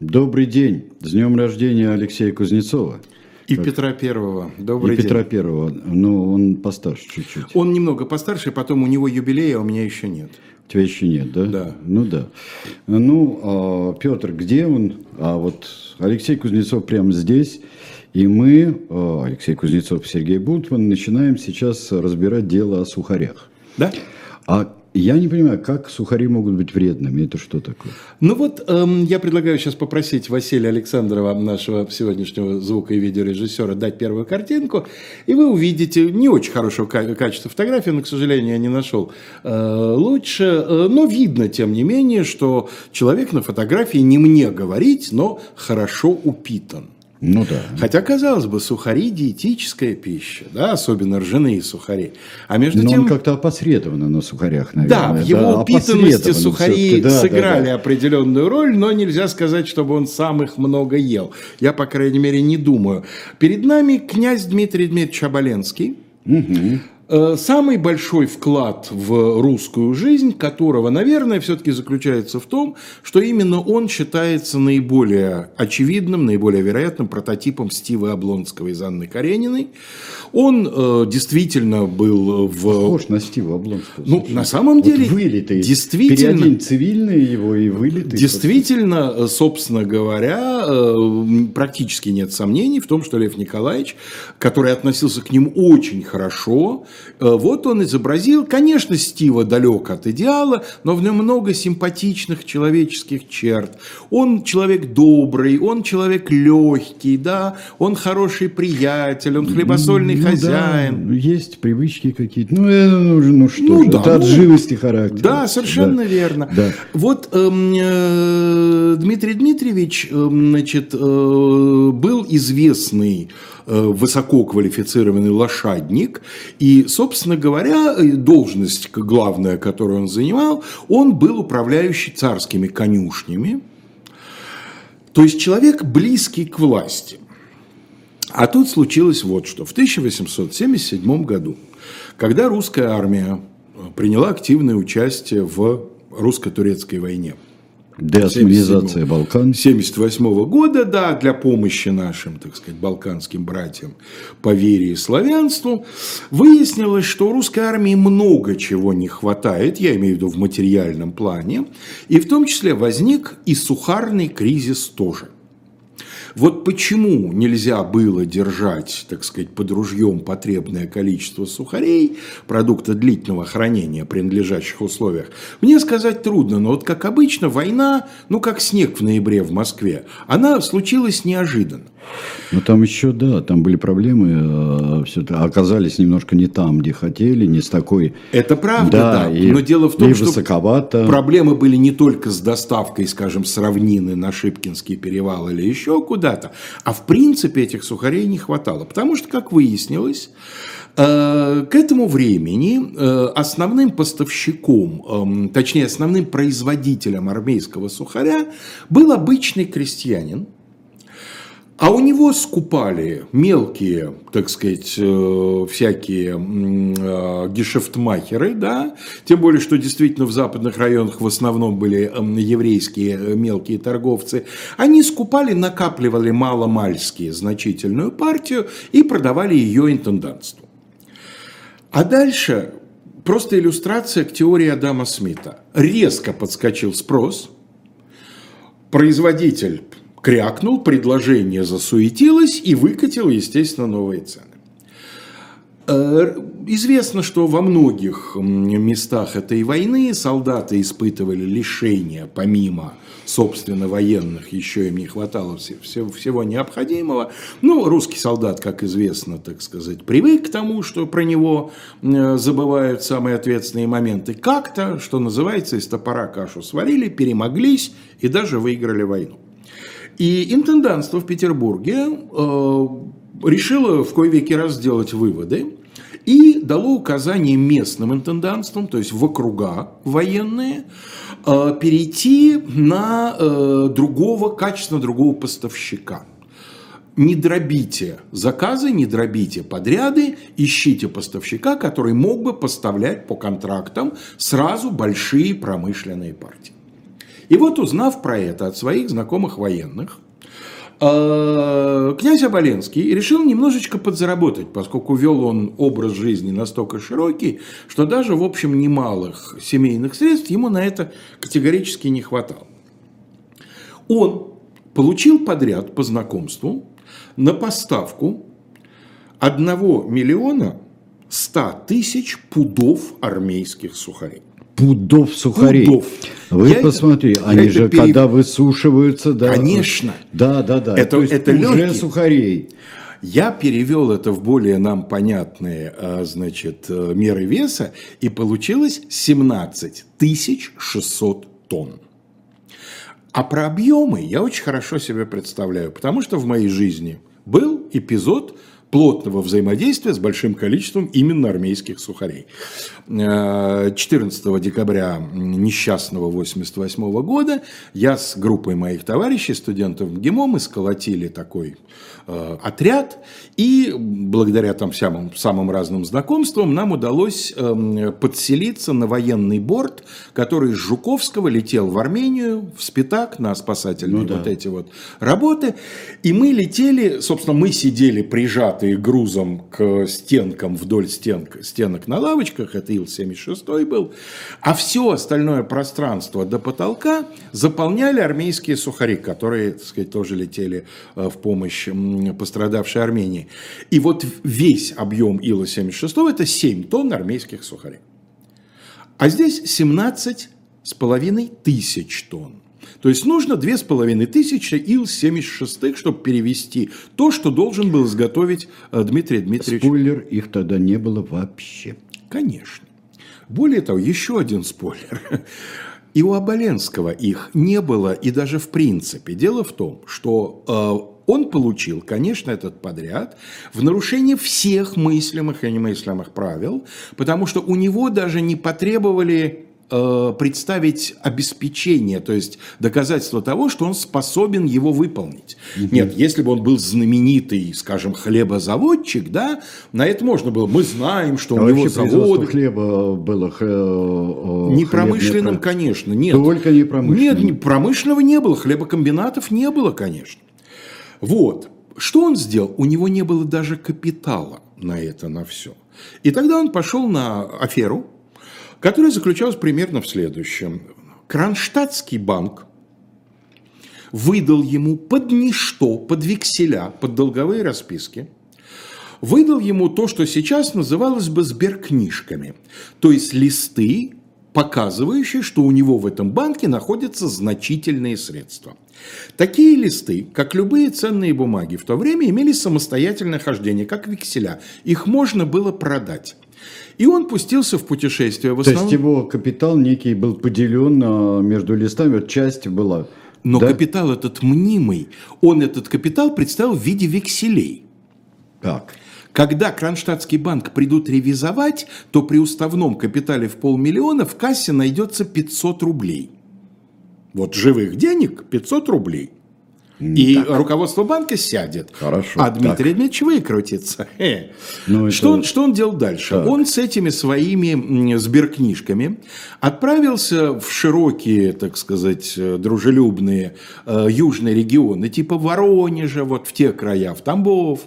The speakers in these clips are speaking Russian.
Добрый день. С днем рождения Алексея Кузнецова. И Петра Первого. Добрый и день. Петра Первого. Ну, он постарше чуть-чуть. Он немного постарше, потом у него юбилей, а у меня еще нет. У тебя еще нет, да? Да. Ну да. Ну, а, Петр, где он? А вот Алексей Кузнецов прямо здесь. И мы, а, Алексей Кузнецов и Сергей Бунтман, начинаем сейчас разбирать дело о сухарях. Да? А я не понимаю, как сухари могут быть вредными? Это что такое? Ну вот, эм, я предлагаю сейчас попросить Василия Александрова, нашего сегодняшнего звука- и видеорежиссера, дать первую картинку, и вы увидите не очень хорошего ка- качества фотографии, но, к сожалению, я не нашел э, лучше, э, но видно, тем не менее, что человек на фотографии не мне говорить, но хорошо упитан. Ну да. Хотя, казалось бы, сухари – диетическая пища, да, особенно ржаные сухари. А между Но тем... он как-то опосредованно на сухарях, Да, наверное. в его упитанности опосредованно сухари. Да, да, сыграли да. определенную роль, но нельзя сказать, чтобы он сам их много ел. Я, по крайней мере, не думаю. Перед нами князь Дмитрий Дмитриевич Оболенский. Э, Самый большой вклад в русскую жизнь, которого, наверное, все-таки заключается в том, что именно он считается наиболее очевидным, наиболее вероятным прототипом Стива Облонского из Анны Карениной. Он э, действительно был в... Похож на Стива Облонского. Ну, на самом деле, вот вылитый. действительно- Переодень цивильный его и вылитый. Действительно, э, собственно говоря, э, практически нет сомнений в том, что Лев Николаевич, который относился к ним очень хорошо, э, вот он изобразил, конечно, Стива далек от идеала, но в нем много симпатичных человеческих черт. Он человек добрый, он человек легкий, да, он хороший приятель, он хлебосольный Ну хозяин. да, есть привычки какие-то. Ну, э, ну, же, ну что Ну же, да, это от ну, живости характера. Да, совершенно Да. верно. Да. Вот эм, э, Дмитрий Дмитриевич эм, значит, э, был известный э, высококвалифицированный лошадник, и, собственно говоря, э, должность главная, которую он занимал, он был управляющий царскими конюшнями, то есть человек близкий к власти. А тут случилось вот что. В 1877 году, когда русская армия э, приняла активное участие в русско-турецкой войне, Деосманизация Балкан. 1978 года, да, для помощи нашим, так сказать, балканским братьям по вере и славянству, выяснилось, что русской армии много чего не хватает, я имею в виду в материальном плане, и в том числе возник и сухарный кризис тоже. Вот почему нельзя было держать, так сказать, под ружьем потребное количество сухарей, продукта длительного хранения, принадлежащих условиях, мне сказать трудно, но вот как обычно война, ну как снег в ноябре в Москве, она случилась неожиданно. Но там еще, да, там были проблемы, э, все оказались немножко не там, где хотели, не с такой... Это правда, да. и, но дело в том, что высоковато. проблемы были не только с доставкой, скажем, с равнины на Шипкинский перевал или еще куда-то, а в принципе этих сухарей не хватало. Потому что, как выяснилось, э, к этому времени э, основным поставщиком, эм, точнее основным производителем армейского сухаря был обычный крестьянин, а у него скупали мелкие, так сказать, э, всякие э, гешефтмахеры, да, тем более, что действительно в западных районах в основном были еврейские э, мелкие торговцы. Они скупали, накапливали маломальские значительную партию и продавали ее интендантству. А дальше просто иллюстрация к теории Адама Смита. Резко подскочил спрос, производитель крякнул, предложение засуетилось и выкатил, естественно, новые цены. Э, Известно, что во многих местах этой войны солдаты испытывали лишения, помимо, собственно, военных, еще им не хватало все- все- всего необходимого. Ну, русский солдат, как известно, так сказать, привык к тому, что про него забывают самые ответственные моменты. Как-то, что называется, из топора кашу сварили, перемоглись и даже выиграли войну. И интендантство в Петербурге э, решило в кое веки раз сделать выводы и дало указание местным интендантствам, то есть в округа военные, э, перейти на э, другого, качественно другого поставщика. Не дробите заказы, не дробите подряды, ищите поставщика, который мог бы поставлять по контрактам сразу большие промышленные партии. И вот узнав про это от своих знакомых военных, э, князь Оболенский решил немножечко подзаработать, поскольку вел он образ жизни настолько широкий, что даже, в общем, немалых семейных средств ему на это категорически не хватало. Он получил подряд по знакомству на поставку 1 миллиона 100 тысяч пудов армейских сухарей. Пудов сухарей. Пудов. Вы я посмотри, это, они же перев... когда высушиваются, да. Конечно. Да, да, да. Это, это уже легкие. сухарей. Я перевел это в более нам понятные а, значит, э, меры веса, и получилось 17 600 тонн. А про объемы я очень хорошо себе представляю, потому что в моей жизни был эпизод плотного взаимодействия с большим количеством именно армейских сухарей. 14 э, декабря несчастного 88 года я с группой моих товарищей, студентов МГИМО, мы сколотили такой отряд, и благодаря там самым, самым разным знакомствам нам удалось э, подселиться на военный борт, который из Жуковского летел в Армению, в Спитак на спасательные ну, да. вот эти вот работы, и мы летели, собственно, мы сидели прижатые грузом к стенкам вдоль стенок, стенок на лавочках, это Ил-76 был, а все остальное пространство до потолка заполняли армейские сухари, которые, так сказать, тоже летели э, в помощь пострадавшей Армении. И вот весь объем Ила-76 это 7 тонн армейских сухарей. А здесь 17 с половиной тысяч тонн. То есть нужно две с половиной тысячи Ил-76, чтобы перевести то, что должен был изготовить э, Дмитрий Дмитриевич. Спойлер, их тогда не было вообще. Конечно. Более того, еще один спойлер. И у Оболенского их не было, и даже в принципе. Дело в том, что э, он получил, конечно, этот подряд в нарушение всех мыслимых и немыслимых правил, потому что у него даже не потребовали Э, представить обеспечение, то есть доказательство того, что он способен его выполнить. Угу. Нет, если бы он был знаменитый, скажем, хлебозаводчик, да, на это можно было. Мы знаем, что а у него завод хлеба было х... Э, не промышленным, конечно, нет. Только не промышленным. Нет, промышленного не было, хлебокомбинатов не было, конечно. Вот. Что он сделал? У него не было даже капитала на это, на все. И тогда он пошел на аферу, которая заключалась примерно в следующем. Кронштадтский банк выдал ему под ничто, под векселя, под долговые расписки, выдал ему то, что сейчас называлось бы сберкнижками, то есть листы, показывающие, что у него в этом банке находятся значительные средства. Такие листы, как любые ценные бумаги в то время, имели самостоятельное хождение, как векселя. Их можно было продать. И он пустился в путешествие. В основном... То есть его капитал некий был поделен а, между листами, вот часть была. Но да? капитал этот мнимый, он этот капитал представил в виде векселей. Так. Когда Кронштадтский банк придут ревизовать, то при уставном капитале в полмиллиона в кассе найдется 500 рублей. Вот живых денег 500 рублей. И так. руководство банка сядет. Хорошо. А Дмитрий так. Дмитриевич выкрутится. Ну, что, он, что он делал дальше? Так. Он с этими своими сберкнижками отправился в широкие, так сказать, э, дружелюбные э, южные регионы, типа Воронежа, вот в те края, в Тамбов.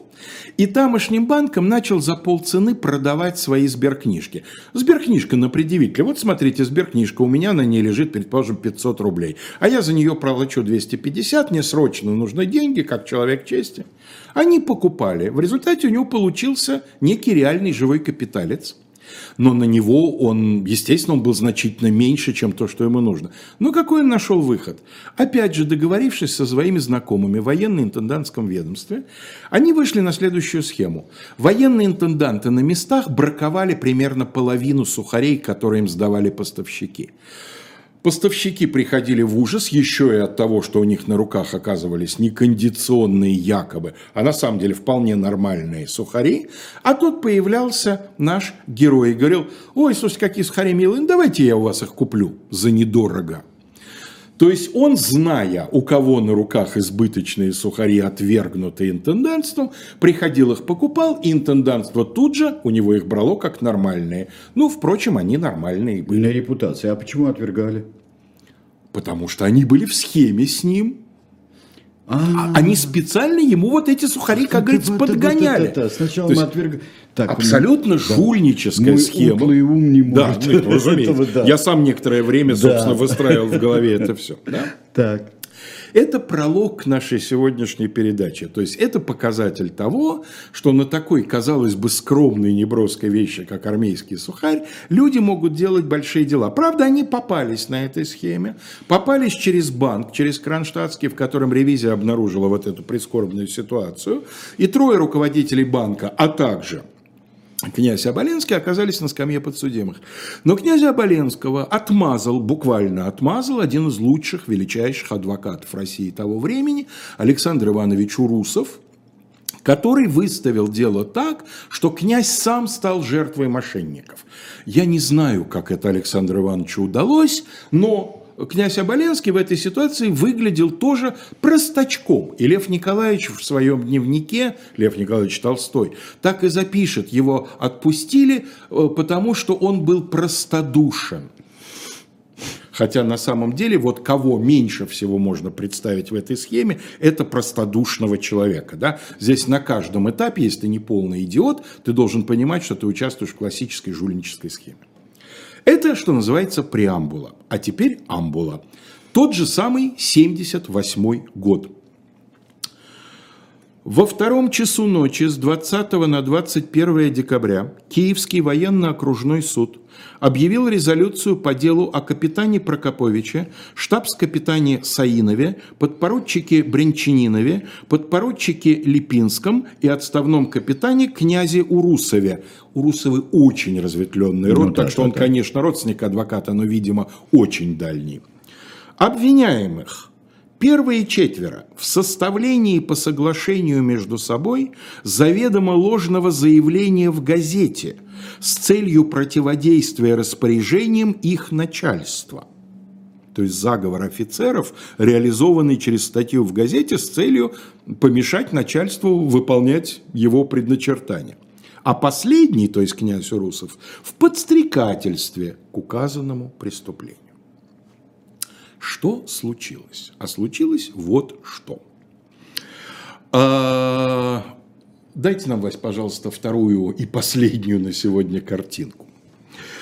И тамошним банком начал за полцены продавать свои сберкнижки. Сберкнижка на предъявителя. Вот смотрите, сберкнижка, у меня на ней лежит, предположим, 500 рублей. А я за нее проплачу 250, мне срочно нужны деньги, как человек чести. Они покупали. В результате у него получился некий реальный живой капиталец – но на него он, естественно, он был значительно меньше, чем то, что ему нужно. Но какой он нашел выход? Опять же, договорившись со своими знакомыми в военно-интендантском ведомстве, они вышли на следующую схему. Военные интенданты на местах браковали примерно половину сухарей, которые им сдавали поставщики. Поставщики приходили в ужас еще и от того, что у них на руках оказывались некондиционные якобы, а на самом деле вполне нормальные сухари. А тут появлялся наш герой и говорил, ой, слушайте, какие сухари милые, ну, давайте я у вас их куплю за недорого. То есть он, зная, у кого на руках избыточные сухари, отвергнутые интендантством, приходил их покупал, и интендантство тут же у него их брало как нормальные. Ну, впрочем, они нормальные были. На репутации. А почему отвергали? Потому что они были в схеме с ним. А, они специально ему вот эти сухари, как говорится, подгоняли. Сначала мы отвергаем. Абсолютно жульническая схема. Мой ум не может. Да, ну, разумеется. Я сам некоторое время, собственно, выстраивал в голове это все. Так. Это пролог к нашей сегодняшней передаче. То есть это показатель того, что на такой, казалось бы, скромной неброской вещи, как армейский сухарь, люди могут делать большие дела. Правда, они попались на этой схеме, попались через банк, через Кронштадтский, в котором ревизия обнаружила вот эту прискорбную ситуацию, и трое руководителей банка, а также князь Оболенский оказались на скамье подсудимых. Но князя Оболенского отмазал, буквально отмазал один из лучших, величайших адвокатов России того времени, Александр Иванович Урусов, который выставил дело так, что князь сам стал жертвой мошенников. Я не знаю, как это Александру Ивановичу удалось, но князь Оболенский в этой ситуации выглядел тоже простачком. И Лев Николаевич в своем дневнике, Лев Николаевич Толстой, так и запишет, его отпустили, э, потому что он был простодушен. Хотя на самом деле вот кого меньше всего можно представить в этой схеме, это простодушного человека. Да? Здесь на каждом этапе, если ты не полный идиот, ты должен понимать, что ты участвуешь в классической жульнической схеме. Это, что называется, преамбула. А теперь амбула. Тот же самый 78 год. Во втором часу ночи с 20 на 21 декабря Киевский военно-окружной суд объявил резолюцию по делу о капитане Прокоповиче, штабс-капитане Саинове, подпоручике Бренчанинове, подпоручике Липинском и отставном капитане князе Урусове. Урусовы очень разветвленный род, ну, так да, что он, да. конечно, родственник адвоката, но, видимо, очень дальний. Обвиняемых Первые четверо в составлении по соглашению между собой заведомо ложного заявления в газете с целью противодействия распоряжениям их начальства. То есть заговор офицеров, реализованный через статью в газете с целью помешать начальству выполнять его предначертания. А последний, то есть князь Урусов, в подстрекательстве к указанному преступлению. Что случилось? А случилось вот что. А, дайте нам, Вась, пожалуйста, вторую и последнюю на сегодня картинку.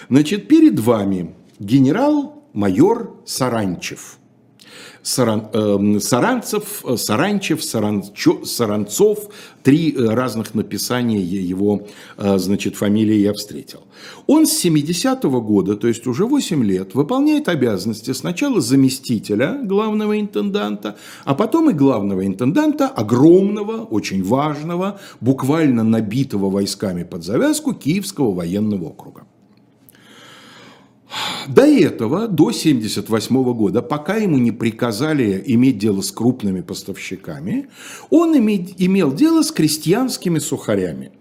Значит, перед вами генерал-майор Саранчев – Саран, э, Саранцев, Саранчев, Саранчо, Саранцов, три э, разных написания его, э, значит, фамилии я встретил. Он с 70-го года, то есть уже 8 лет, выполняет обязанности сначала заместителя главного интенданта, а потом и главного интенданта огромного, очень важного, буквально набитого войсками под завязку Киевского военного округа. До этого, до 1978 года, пока ему не приказали иметь дело с крупными поставщиками, он имел дело с крестьянскими сухарями.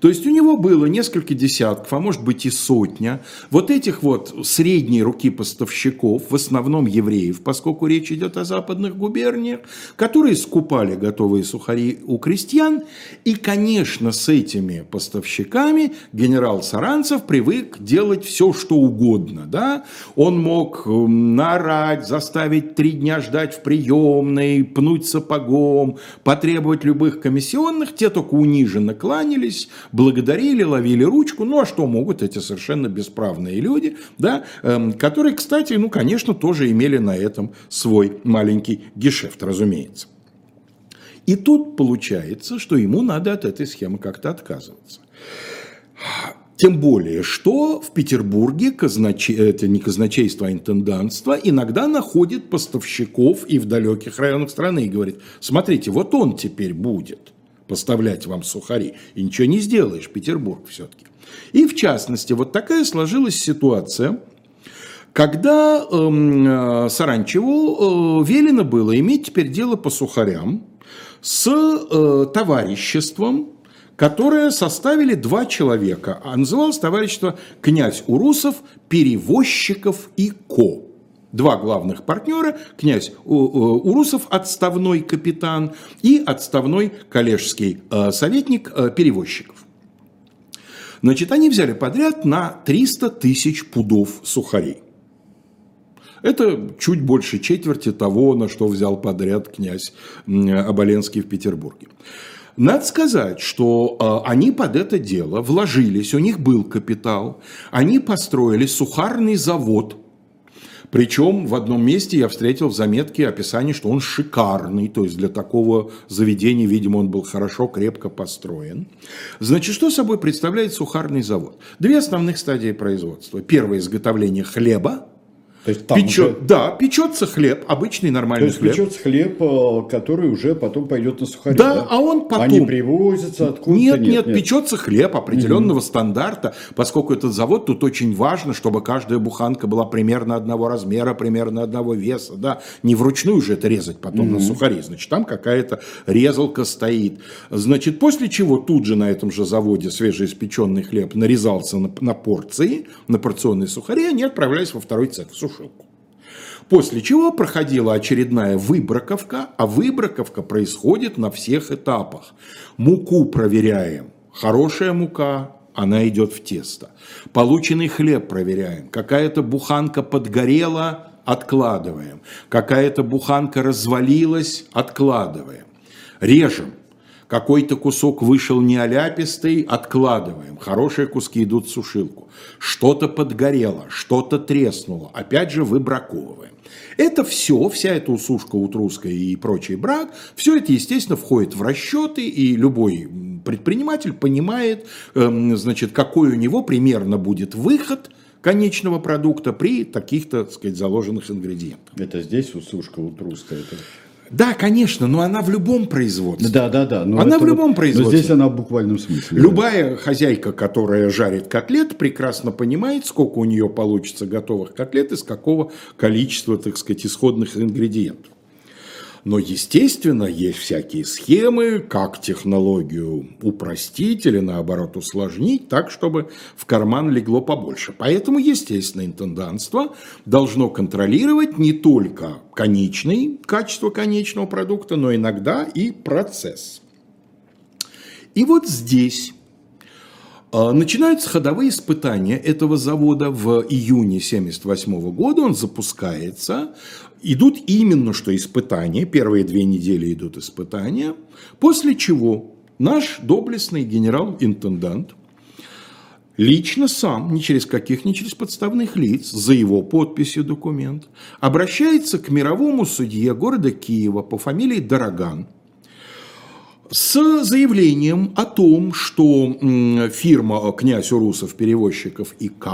То есть у него было несколько десятков, а может быть и сотня вот этих вот средней руки поставщиков, в основном евреев, поскольку речь идет о западных губерниях, которые скупали готовые сухари у крестьян. И, конечно, с этими поставщиками генерал Саранцев привык делать все, что угодно. Да? Он мог эм, нарать, заставить три дня ждать в приемной, пнуть сапогом, потребовать любых комиссионных, те только униженно кланялись, благодарили, ловили ручку. Ну, а что могут эти совершенно бесправные люди, да, эм, которые, кстати, ну, конечно, тоже имели на этом свой маленький гешефт, разумеется. И тут получается, что ему надо от этой схемы как-то отказываться. Тем более, что в Петербурге казначе... это не казначейство, а интендантство иногда находит поставщиков и в далеких районах страны и говорит, смотрите, вот он теперь будет поставлять вам сухари. И ничего не сделаешь, Петербург все-таки. И в частности, вот такая сложилась ситуация, когда э, Саранчеву э, велено было иметь теперь дело по сухарям с э, товариществом, которое составили два человека. А называлось товарищество «Князь Урусов, перевозчиков и ко» два главных партнера, князь Урусов, отставной капитан, и отставной коллежский э, советник э, перевозчиков. Значит, они взяли подряд на 300 тысяч пудов сухарей. Это чуть больше четверти того, на что взял подряд князь Оболенский в Петербурге. Надо сказать, что э, они под это дело вложились, у них был капитал, они построили сухарный завод. Причем в одном месте я встретил в заметке описание, что он шикарный, то есть для такого заведения, видимо, он был хорошо, крепко построен. Значит, что собой представляет сухарный завод? Две основных стадии производства. Первое – изготовление хлеба, то есть там Печет, уже... Да, печется хлеб, обычный нормальный То есть хлеб. печется хлеб, э, который уже потом пойдет на сухари. Да, да? а он потом... Они привозятся откуда-то? Нет, нет, нет, печется хлеб определенного угу. стандарта, поскольку этот завод, тут очень важно, чтобы каждая буханка была примерно одного размера, примерно одного веса, да, не вручную же это резать потом угу. на сухари, значит, там какая-то резалка стоит. Значит, после чего тут же на этом же заводе свежеиспеченный хлеб нарезался на, на порции, на порционные сухари, они отправлялись во второй цех, в сушилку. После чего проходила очередная выбраковка, а выбраковка происходит на всех этапах. Муку проверяем. Хорошая мука, она идет в тесто. Полученный хлеб проверяем. Какая-то буханка подгорела, откладываем. Какая-то буханка развалилась, откладываем. Режем. Какой-то кусок вышел неоляпистый, откладываем. Хорошие куски идут в сушилку. Что-то подгорело, что-то треснуло. Опять же выбраковываем. Это все, вся эта усушка утруская и прочий брак, все это, естественно, входит в расчеты, и любой предприниматель понимает, эм, значит, какой у него примерно будет выход конечного продукта при таких-то, так сказать, заложенных ингредиентах. Это здесь усушка утруская? Это... Да, конечно, но она в любом производстве. Да, да, да. Но она в любом производстве. Но здесь она в буквальном смысле. Любая да. хозяйка, которая жарит котлет, прекрасно понимает, сколько у нее получится готовых котлет, из какого количества, так сказать, исходных ингредиентов. Но, естественно, есть всякие схемы, как технологию упростить или, наоборот, усложнить так, чтобы в карман легло побольше. Поэтому, естественно, интендантство должно контролировать не только конечный, качество конечного продукта, но иногда и процесс. И вот здесь Начинаются ходовые испытания этого завода в июне 1978 года. Он запускается. Идут именно что испытания. Первые две недели идут испытания. После чего наш доблестный генерал-интендант лично сам, не через каких, не через подставных лиц, за его подписью документ, обращается к мировому судье города Киева по фамилии Дороган – с заявлением о том, что фирма «Князь Урусов перевозчиков ИК»,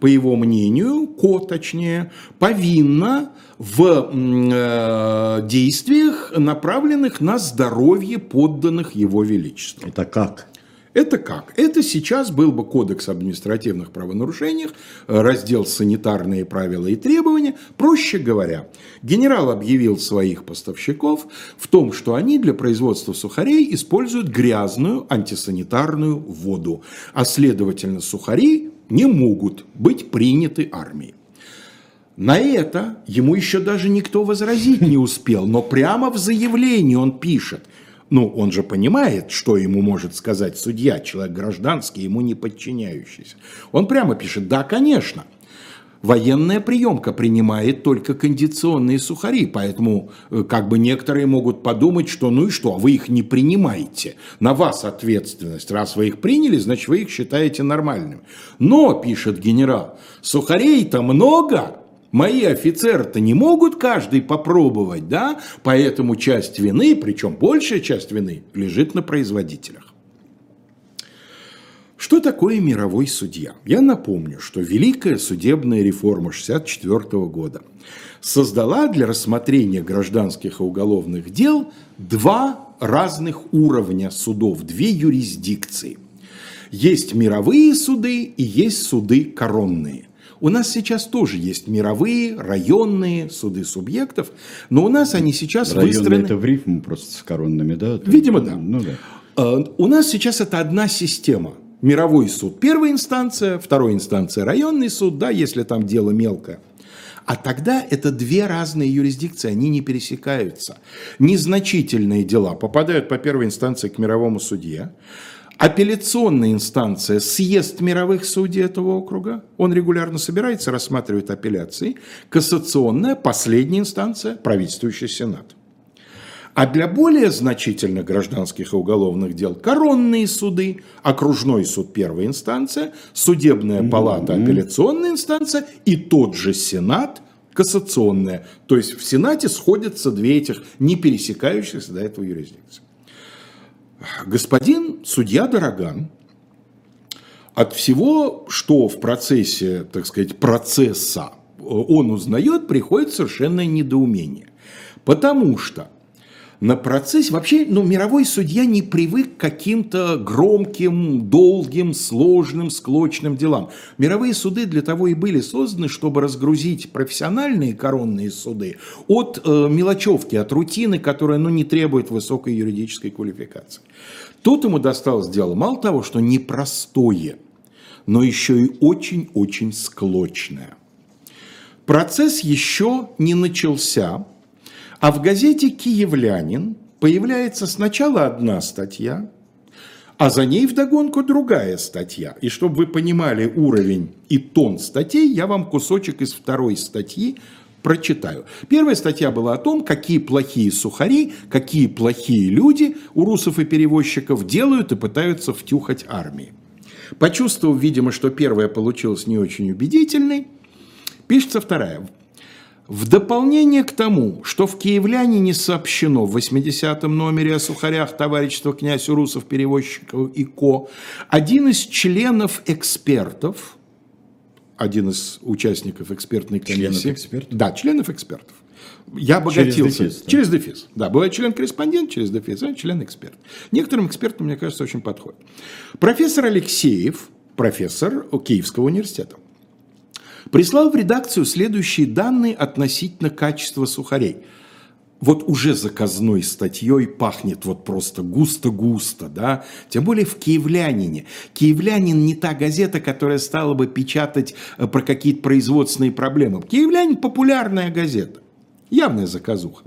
по его мнению, КО точнее, повинна в э, действиях, направленных на здоровье подданных его величества. Это как? Это как? Это сейчас был бы кодекс административных правонарушений, раздел санитарные правила и требования. Проще говоря, генерал объявил своих поставщиков в том, что они для производства сухарей используют грязную антисанитарную воду, а следовательно сухари не могут быть приняты армией. На это ему еще даже никто возразить не успел, но прямо в заявлении он пишет, ну, он же понимает, что ему может сказать судья, человек гражданский, ему не подчиняющийся. Он прямо пишет, да, конечно, военная приемка принимает только кондиционные сухари, поэтому э, как бы некоторые могут подумать, что ну и что, вы их не принимаете, на вас ответственность, раз вы их приняли, значит вы их считаете нормальными. Но, пишет генерал, сухарей-то много, Мои офицеры-то не могут каждый попробовать, да? Поэтому часть вины, причем большая часть вины, лежит на производителях. Что такое мировой судья? Я напомню, что Великая судебная реформа 1964 года создала для рассмотрения гражданских и уголовных дел два разных уровня судов, две юрисдикции. Есть мировые суды и есть суды коронные – у нас сейчас тоже есть мировые, районные суды субъектов, но у нас они сейчас Районные выстроены... это в рифму просто с коронными, да? Видимо, да. Ну, да. А, у нас сейчас это одна система. Мировой суд – первая инстанция, вторая инстанция – районный суд, да, если там дело мелкое. А тогда это две разные юрисдикции, они не пересекаются. Незначительные дела попадают по первой инстанции к мировому судье, Апелляционная инстанция – съезд мировых судей этого округа. Он регулярно собирается, рассматривает апелляции. Кассационная – последняя инстанция – правительствующий сенат. А для более значительных гражданских и уголовных дел коронные суды, окружной суд первая инстанция, судебная палата апелляционная инстанция и тот же Сенат кассационная. То есть в Сенате сходятся две этих не пересекающихся до этого юрисдикции. Господин судья Дороган от всего, что в процессе, так сказать, процесса он узнает, приходит совершенное недоумение. Потому что на процессе вообще ну, мировой судья не привык к каким-то громким, долгим, сложным, склочным делам. Мировые суды для того и были созданы, чтобы разгрузить профессиональные коронные суды от э, мелочевки, от рутины, которая ну, не требует высокой юридической квалификации. Тут ему досталось дело мало того, что непростое, но еще и очень-очень склочное. Процесс еще не начался, а в газете «Киевлянин» появляется сначала одна статья, а за ней вдогонку другая статья. И чтобы вы понимали уровень и тон статей, я вам кусочек из второй статьи прочитаю. Первая статья была о том, какие плохие сухари, какие плохие люди у русов и перевозчиков делают и пытаются втюхать армии. Почувствовав, видимо, что первая получилась не очень убедительной, пишется вторая. В дополнение к тому, что в «Киевляне» не сообщено в 80-м номере о сухарях товарищества князь Урусов, перевозчиков и ко, один из членов экспертов, один из участников экспертной комиссии. Членов экспертов? Да, членов экспертов. Я обогатился. Через дефис, да? Через дефис. Да, бывает член-корреспондент, через дефис, а член-эксперт. Некоторым экспертам, мне кажется, очень подходит. Профессор Алексеев, профессор Киевского университета, прислал в редакцию следующие данные относительно качества сухарей. Вот уже заказной статьей пахнет вот просто густо-густо, да, тем более в «Киевлянине». «Киевлянин» не та газета, которая стала бы печатать э, про какие-то производственные проблемы. «Киевлянин» – популярная газета, явная заказуха.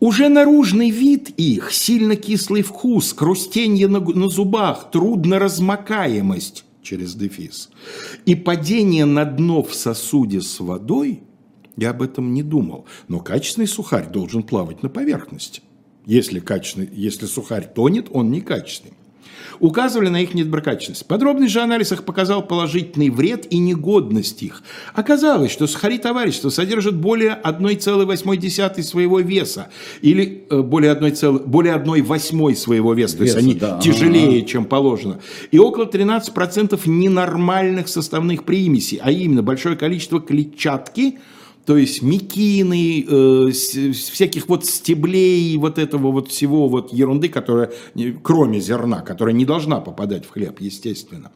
Уже наружный вид их, сильно кислый вкус, хрустенье на, на зубах, трудноразмокаемость через дефис. И падение на дно в сосуде с водой, я об этом не думал, но качественный сухарь должен плавать на поверхности. Если, качественный, если сухарь тонет, он некачественный указывали на их недоброкачественность. Подробный же анализ их показал положительный вред и негодность их. Оказалось, что сухари товарищества содержат более 1,8 своего веса, или э, более 1, более 1 восьмой своего веса, то есть Веса, они да, тяжелее, ага. чем положено, и около 13% ненормальных составных примесей, а именно большое количество клетчатки, то есть мекины, э, всяких вот стеблей, вот этого вот всего вот ерунды, которая, кроме зерна, которая не должна попадать в хлеб, естественно.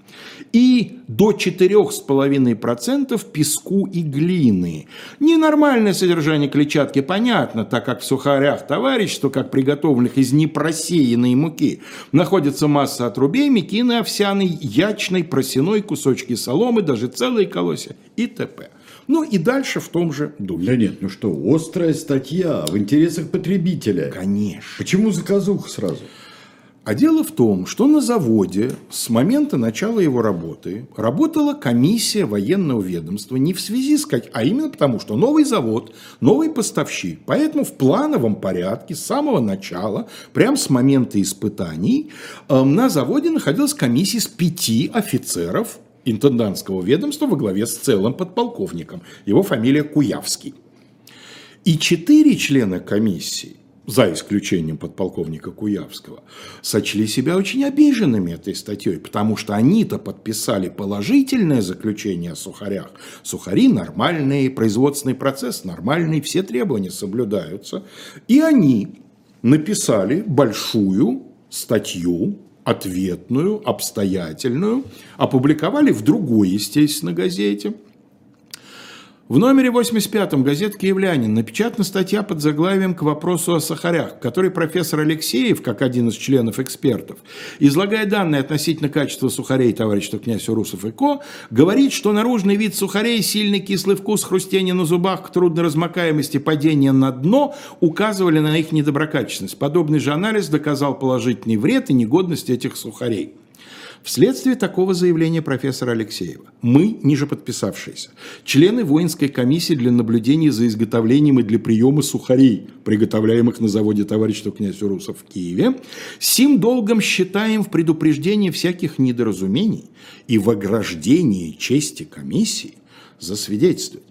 И до 4,5% песку и глины. Ненормальное содержание клетчатки, понятно, так как в сухарях товарищества, как приготовленных из непросеянной муки, находится масса отрубей, мекины овсяной, ячной, просеной, кусочки соломы, даже целые колосья и т.п. Ну и дальше в том же духе. Да нет, ну что, острая статья в интересах потребителя. Конечно. Почему заказуха сразу? А дело в том, что на заводе с момента начала его работы работала комиссия военного ведомства не в связи с как, а именно потому, что новый завод, новый поставщик. Поэтому в плановом порядке с самого начала, прямо с момента испытаний, э, на заводе находилась комиссия из пяти офицеров интендантского ведомства во главе с целым подполковником. Его фамилия Куявский. И четыре члена комиссии, за исключением подполковника Куявского, сочли себя очень обиженными этой статьей, потому что они-то подписали положительное заключение о сухарях. Сухари нормальные, производственный процесс нормальный, все требования соблюдаются. И они написали большую статью, ответную, обстоятельную, опубликовали в другой, естественно, газете – В номере 85 газет «Киевлянин» напечатана статья под заглавием «К вопросу о сахарях», в которой профессор Алексеев, как один из членов экспертов, излагая данные относительно качества сухарей товарища князь Урусов и Ко, говорит, что наружный вид сухарей, сильный кислый вкус, хрустение на зубах, к трудноразмокаемости, падение на дно указывали на их недоброкачественность. Подобный же анализ доказал положительный вред и негодность этих сухарей. Вследствие такого заявления профессора Алексеева, мы, ниже подписавшиеся, члены воинской комиссии для наблюдения за изготовлением и для приема сухарей, приготовляемых на заводе товарища князь Урусов в Киеве, сим долгом считаем в предупреждении всяких недоразумений и в ограждении чести комиссии засвидетельствовать,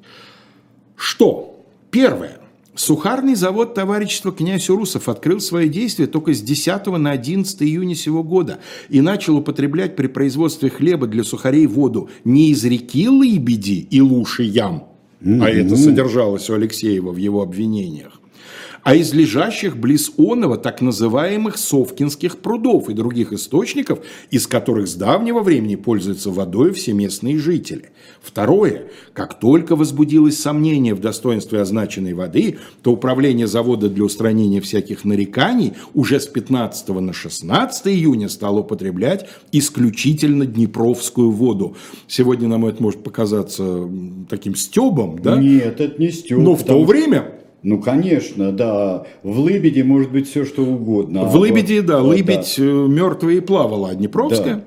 что, первое, Сухарный завод товарищества князь Урусов открыл свои действия только с 10 на 11 июня сего года и начал употреблять при производстве хлеба для сухарей воду не из реки Лыбеди и Луши Ям, а это содержалось у Алексеева в его обвинениях, а из лежащих близ Онова так называемых Совкинских прудов и других источников, из которых с давнего времени пользуются водой все местные жители. Второе. Как только возбудилось сомнение в достоинстве означенной воды, то управление завода для устранения всяких нареканий уже с 15 на 16 июня стало употреблять исключительно Днепровскую воду. Сегодня нам это может показаться таким стебом, да? Нет, это не стеб. Но в то время ну, конечно, да. В Лыбеде может быть все, что угодно. В Лыбеде, да, вот, Лыбедь да. Э, мертвая и плавала, а Днепровская. Да.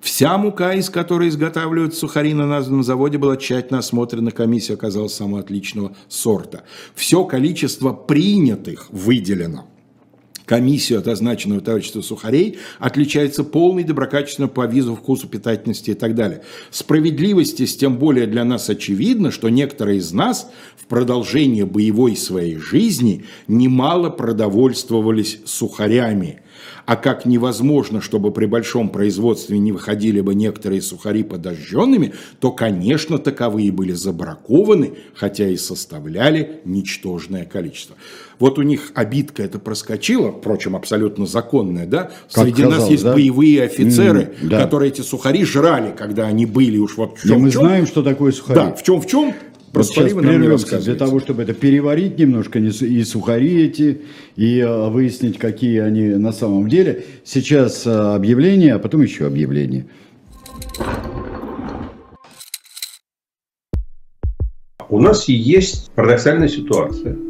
Вся мука, из которой изготавливают сухари на названном заводе, была тщательно осмотрена, комиссия оказалась самого отличного сорта. Все количество принятых выделено комиссию от означенного товарищества сухарей отличается полной доброкачественно по визу, вкусу, питательности и так далее. Справедливости тем более для нас очевидно, что некоторые из нас в продолжение боевой своей жизни немало продовольствовались сухарями – а как невозможно, чтобы при большом производстве не выходили бы некоторые сухари подожженными, то, конечно, таковые были забракованы, хотя и составляли ничтожное количество. Вот у них обидка это проскочила, впрочем, абсолютно законная, да? Как Среди казалось, нас есть да? боевые офицеры, mm, да. которые эти сухари жрали, когда они были уж в чем. И мы чем. знаем, что такое сухари. Да, в чем в чем вот сейчас прервемся для того, чтобы это переварить немножко, и сухари эти, и а, выяснить, какие они на самом деле. Сейчас а, объявление, а потом еще объявление. У нас есть парадоксальная ситуация.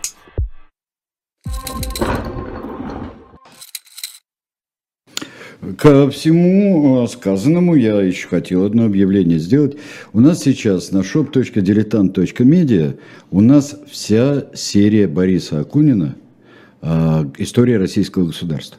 Ко всему э, сказанному я еще хотел одно объявление сделать. У нас сейчас на shop.diletant.media у нас вся серия Бориса Акунина э, «История российского государства».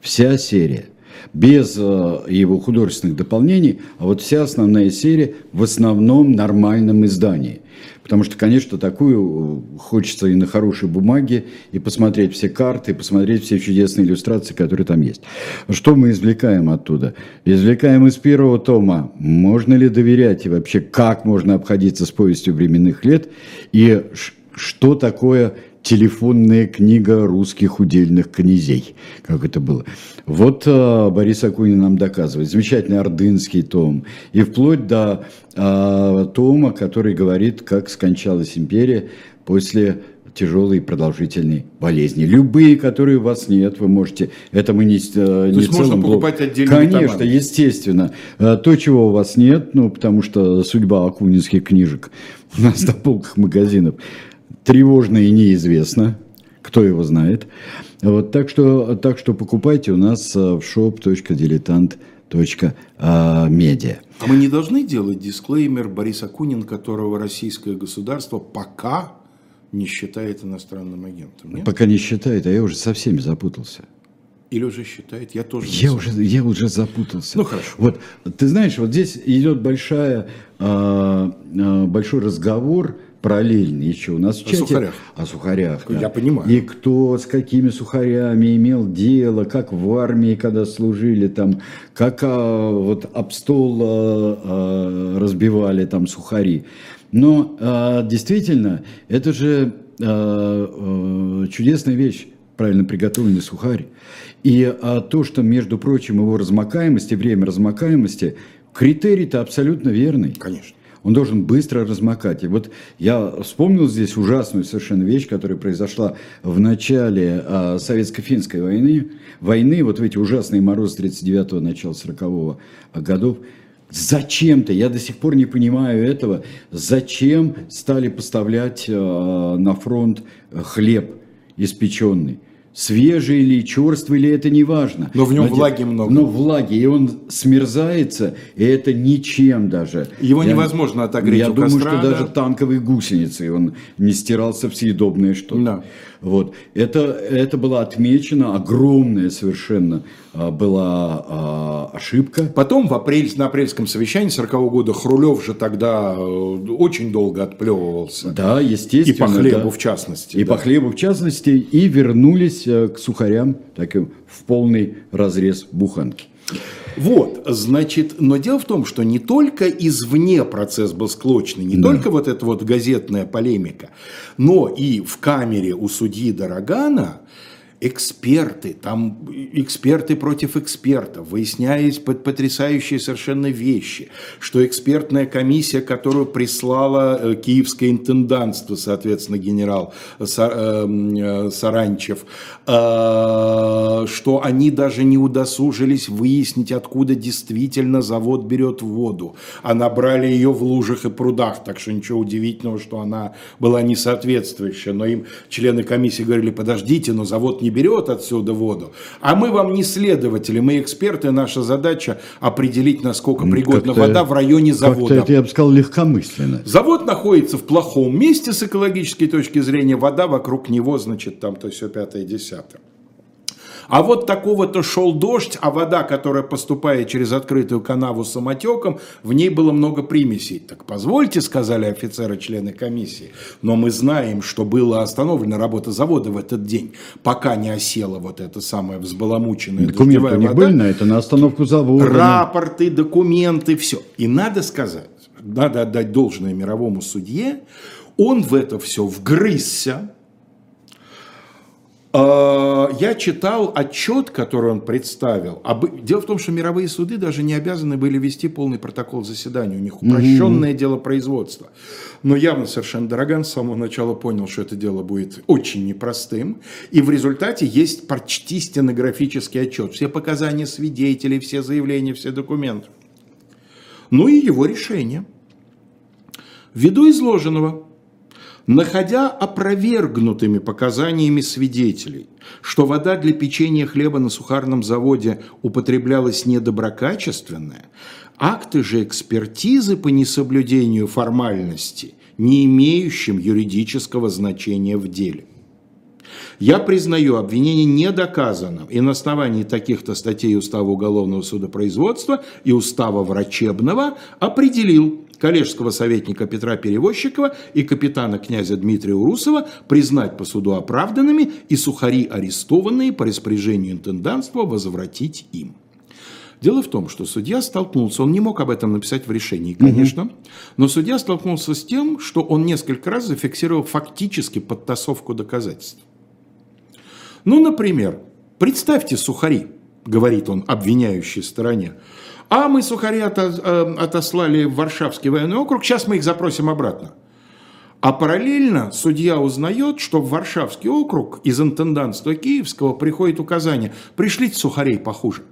Вся серия. Без э, его художественных дополнений, а вот вся основная серия в основном нормальном издании. Потому что, конечно, такую э, хочется и на хорошей бумаге, и посмотреть все карты, и посмотреть все чудесные иллюстрации, которые там есть. Что мы извлекаем оттуда? Извлекаем из первого тома, можно ли доверять и вообще как можно обходиться с повестью временных лет, и что такое телефонная книга русских удельных князей, как это было. Вот а, Борис Акунин нам доказывает. Замечательный ордынский том. И вплоть до а, тома, который говорит, как скончалась империя после тяжелой и продолжительной болезни. Любые, которые у вас нет, вы можете. Это мы не, То не есть можно покупать отдельно. Конечно, товары. естественно. То, чего у вас нет, ну, потому что судьба акунинских книжек у нас на полках магазинов тревожно и неизвестно, кто его знает. Вот, так, что, так что покупайте у нас э, в shop.diletant.media. А мы не должны делать дисклеймер Борис Акунин, которого российское государство пока не считает иностранным агентом. Нет? Пока не считает, а я уже со всеми запутался. Или уже считает, я тоже. Я уже, я уже запутался. Ну хорошо. Вот ты знаешь, вот здесь идет большая, э, большой разговор параллельно еще у нас в О чате. сухарях. О сухарях. да. Я понимаю. И кто с какими сухарями имел дело, как в армии, когда служили, там, как а, вот об стол а, а, разбивали там сухари. Но а, действительно, это же а, а, чудесная вещь, правильно приготовленный сухарь. И а, то, что, между прочим, его размокаемости, время размокаемости, критерий-то абсолютно верный. Конечно. Он должен быстро размокать. И вот я вспомнил здесь ужасную совершенно вещь, которая произошла в начале а, советско-финской войны. Войны, вот в эти ужасные морозы 39-го, начала 40-го годов. Зачем-то, я до сих пор не понимаю этого, зачем стали поставлять а, на фронт хлеб испеченный? Свежий или черствый ли, это не важно. Но в нем влаги много. Но влаги, и он смерзается, и это ничем даже. Его Я- невозможно отогреть Я думаю, костра, что да. даже танковые гусеницы, он не стирался в съедобное что-то. Да. Вот. Это, это была отмечена, огромная совершенно а, была а, ошибка. Потом в апрель, на апрельском совещании 40 года Хрулев же тогда э, очень долго отплевывался. Да, И естественно. по хлебу да. в частности. И да. по хлебу в частности, и вернулись к сухарям так и в полный разрез буханки. Вот, значит, но дело в том, что не только извне процесс был склочный, не Да. только вот эта вот газетная полемика, но и в камере у судьи Дорогана эксперты, там эксперты против экспертов, выяснялись под- потрясающие совершенно вещи, что экспертная комиссия, которую прислала э, киевское интендантство, соответственно, генерал э, э, Саранчев, что они даже не удосужились выяснить, откуда действительно завод берет воду, а набрали ее в лужах и прудах, так что ничего удивительного, что она была не соответствующая, но им члены комиссии говорили, подождите, но завод не берет отсюда воду, а мы вам не следователи, мы эксперты, наша задача определить, насколько пригодна вода в районе завода. это, я бы сказал, легкомысленно. Завод находится в плохом месте с экологической точки зрения, вода вокруг него, значит, там то все пятое, десятое. А вот такого-то шел дождь, а вода, которая поступает через открытую канаву самотеком, в ней было много примесей. Так позвольте, сказали офицеры, члены комиссии, но мы знаем, что была остановлена работа завода в этот день, пока не осела вот эта самая взбаламученная Документы вода. были на это, на остановку завода. Рапорты, документы, все. И надо сказать, надо отдать должное мировому судье, он в это все вгрызся. А, Я читал отчет, который он представил. Дело в том, что мировые суды даже не обязаны были вести полный протокол заседания. У них упрощенное дело производства. Но явно совершенно Дороган с самого начала понял, что это дело будет очень непростым. И в результате есть почти стенографический отчет. Все показания свидетелей, все заявления, все документы. Ну и его решение. Ввиду изложенного, находя опровергнутыми показаниями свидетелей, что вода для печенья хлеба на сухарном заводе употреблялась недоброкачественная, акты же экспертизы по несоблюдению формальности, не имеющим юридического значения в деле. Я признаю обвинение недоказанным и на основании таких-то статей Устава уголовного судопроизводства и Устава врачебного определил коллежского советника Петра Перевозчикова и капитана князя Дмитрия Урусова признать по суду оправданными и сухари арестованные по распоряжению интендантства возвратить им. Дело в том, что судья столкнулся, он не мог об этом написать в решении, конечно, но судья столкнулся с тем, что он несколько раз зафиксировал фактически подтасовку доказательств. Ну, например, представьте сухари, говорит он обвиняющей стороне, а мы сухари э, отослали в Варшавский военный округ, сейчас мы их запросим обратно. А параллельно судья узнает, что в Варшавский округ из интендантства Киевского приходит указание «пришлите сухарей похуже».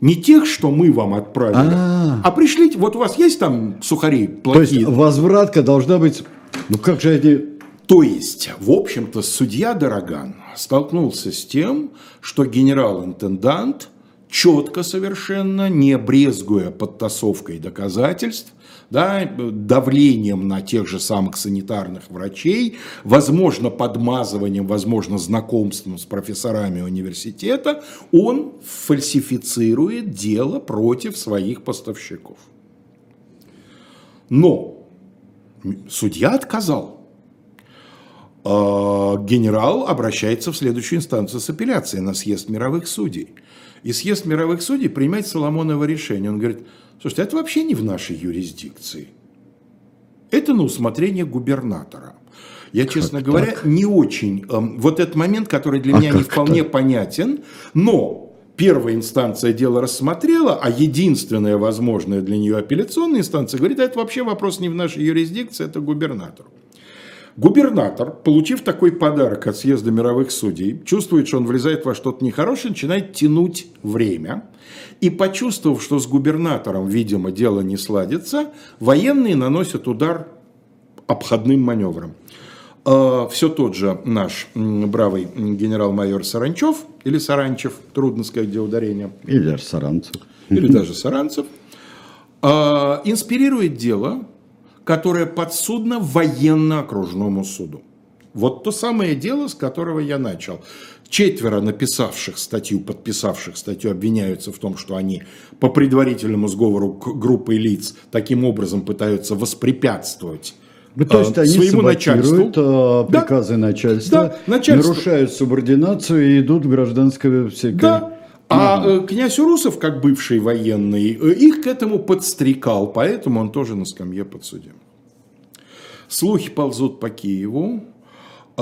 Не тех, что мы вам отправили, А. а пришлите, вот у вас есть там сухари То есть плохие? возвратка должна быть... Ну как же они... То есть, в общем-то, судья Дороган столкнулся с тем, что генерал-интендант четко совершенно, не брезгуя подтасовкой доказательств, да, давлением на тех же самых санитарных врачей, возможно, подмазыванием, возможно, знакомством с профессорами университета, он фальсифицирует дело против своих поставщиков. Но судья отказал. А, генерал обращается в следующую инстанцию с апелляцией на съезд мировых судей. И съезд мировых судей принимает Соломоново решение. Он говорит, слушайте, это вообще не в нашей юрисдикции. Это на усмотрение губернатора. Я, честно как говоря, так? не очень... Эм, вот этот момент, который для а меня не вполне так? понятен, но первая инстанция дело рассмотрела, а единственная возможная для нее апелляционная инстанция говорит, а это вообще вопрос не в нашей юрисдикции, это губернатор. Губернатор, получив такой подарок от съезда мировых судей, чувствует, что он влезает во что-то нехорошее, начинает тянуть время. И почувствовав, что с губернатором, видимо, дело не сладится, военные наносят удар обходным маневром. А, Все тот же наш бравый генерал-майор Саранчев, или Саранчев, трудно сказать, где ударение. Или даже Саранцев. Или даже Саранцев. А, инспирирует дело которое подсудно военно-окружному суду. Вот то самое дело, с которого я начал. Четверо написавших статью, подписавших статью, обвиняются в том, что они по предварительному сговору группы лиц таким образом пытаются воспрепятствовать ну, то есть они своему начальству. А, приказы да, начальства, да, начальство. нарушают субординацию и идут в гражданское всякое. Да, а угу. князь Урусов, как бывший военный, э, их к этому подстрекал, поэтому он тоже на скамье подсудим. Слухи ползут по Киеву.